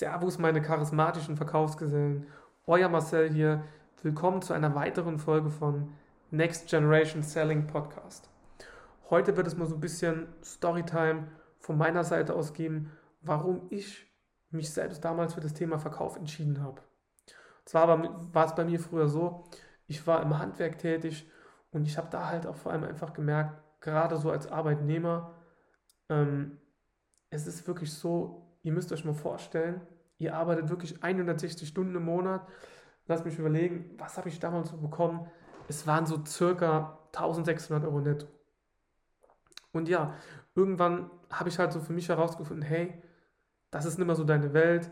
Servus, meine charismatischen Verkaufsgesellen. Euer Marcel hier. Willkommen zu einer weiteren Folge von Next Generation Selling Podcast. Heute wird es mal so ein bisschen Storytime von meiner Seite aus geben, warum ich mich selbst damals für das Thema Verkauf entschieden habe. Und zwar war es bei mir früher so, ich war im Handwerk tätig und ich habe da halt auch vor allem einfach gemerkt, gerade so als Arbeitnehmer, ähm, es ist wirklich so, ihr müsst euch mal vorstellen, ihr arbeitet wirklich 160 Stunden im Monat. Lasst mich überlegen, was habe ich damals so bekommen? Es waren so circa 1600 Euro netto. Und ja, irgendwann habe ich halt so für mich herausgefunden, hey, das ist nicht mehr so deine Welt.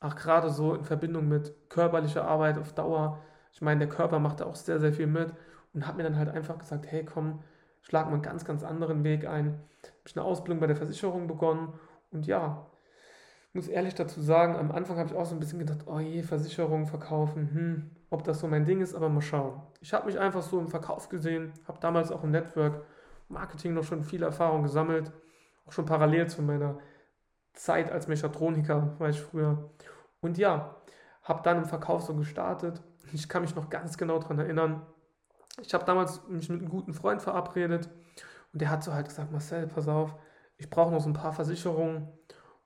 Auch gerade so in Verbindung mit körperlicher Arbeit auf Dauer. Ich meine, der Körper macht da auch sehr, sehr viel mit und habe mir dann halt einfach gesagt, hey, komm, schlag mal einen ganz, ganz anderen Weg ein. Habe ich eine Ausbildung bei der Versicherung begonnen und ja, muss ehrlich dazu sagen, am Anfang habe ich auch so ein bisschen gedacht, oh je, Versicherung verkaufen, hm, ob das so mein Ding ist, aber mal schauen. Ich habe mich einfach so im Verkauf gesehen, habe damals auch im Network Marketing noch schon viel Erfahrung gesammelt, auch schon parallel zu meiner Zeit als Mechatroniker, war ich früher. Und ja, habe dann im Verkauf so gestartet. Ich kann mich noch ganz genau daran erinnern. Ich habe damals mich mit einem guten Freund verabredet und der hat so halt gesagt, Marcel, pass auf, ich brauche noch so ein paar Versicherungen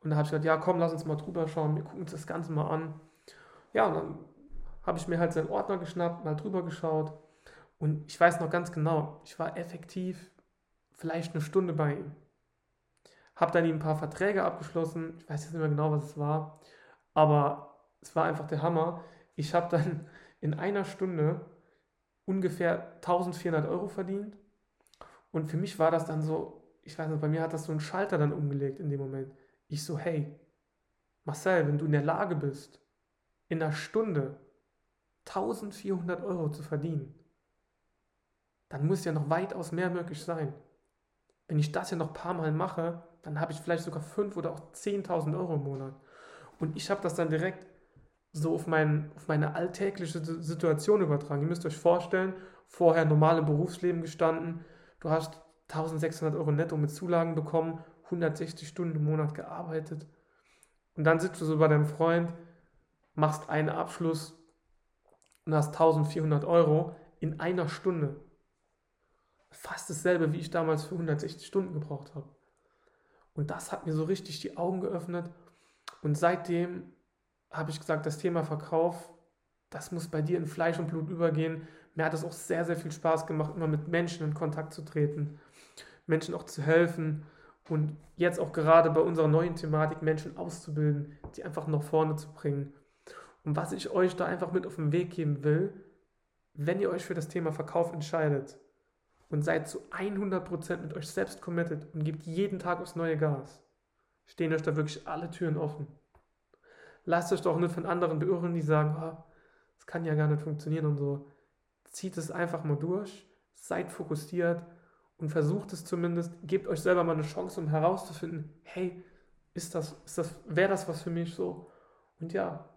und da habe ich gesagt, ja, komm, lass uns mal drüber schauen, wir gucken uns das Ganze mal an. Ja, und dann habe ich mir halt seinen Ordner geschnappt, mal drüber geschaut. Und ich weiß noch ganz genau, ich war effektiv vielleicht eine Stunde bei ihm. Habe dann ihm ein paar Verträge abgeschlossen. Ich weiß jetzt nicht mehr genau, was es war. Aber es war einfach der Hammer. Ich habe dann in einer Stunde ungefähr 1400 Euro verdient. Und für mich war das dann so, ich weiß nicht, bei mir hat das so einen Schalter dann umgelegt in dem Moment. Ich so, hey, Marcel, wenn du in der Lage bist, in einer Stunde 1400 Euro zu verdienen, dann muss ja noch weitaus mehr möglich sein. Wenn ich das ja noch ein paar Mal mache, dann habe ich vielleicht sogar 5.000 oder auch 10.000 Euro im Monat. Und ich habe das dann direkt so auf, mein, auf meine alltägliche Situation übertragen. Ihr müsst euch vorstellen, vorher normal im Berufsleben gestanden, du hast 1600 Euro netto mit Zulagen bekommen 160 Stunden im Monat gearbeitet. Und dann sitzt du so bei deinem Freund, machst einen Abschluss und hast 1400 Euro in einer Stunde. Fast dasselbe, wie ich damals für 160 Stunden gebraucht habe. Und das hat mir so richtig die Augen geöffnet. Und seitdem habe ich gesagt, das Thema Verkauf, das muss bei dir in Fleisch und Blut übergehen. Mir hat es auch sehr, sehr viel Spaß gemacht, immer mit Menschen in Kontakt zu treten, Menschen auch zu helfen und jetzt auch gerade bei unserer neuen Thematik Menschen auszubilden, die einfach nach vorne zu bringen. Und was ich euch da einfach mit auf den Weg geben will, wenn ihr euch für das Thema Verkauf entscheidet und seid zu 100% mit euch selbst committed und gebt jeden Tag aufs neue Gas, stehen euch da wirklich alle Türen offen. Lasst euch doch nicht von anderen beirren, die sagen, oh, das kann ja gar nicht funktionieren und so. Zieht es einfach mal durch, seid fokussiert und versucht es zumindest, gebt euch selber mal eine Chance, um herauszufinden, hey, ist das, ist das, wäre das was für mich so? Und ja,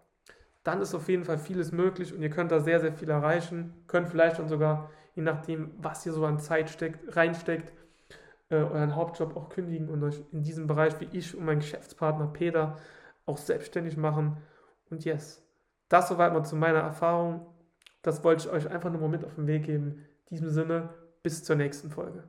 dann ist auf jeden Fall vieles möglich und ihr könnt da sehr, sehr viel erreichen, könnt vielleicht schon sogar, je nachdem, was ihr so an Zeit steckt, reinsteckt, äh, euren Hauptjob auch kündigen und euch in diesem Bereich wie ich und mein Geschäftspartner Peter auch selbstständig machen. Und yes, das soweit mal zu meiner Erfahrung. Das wollte ich euch einfach nur mal mit auf den Weg geben. In diesem Sinne, bis zur nächsten Folge.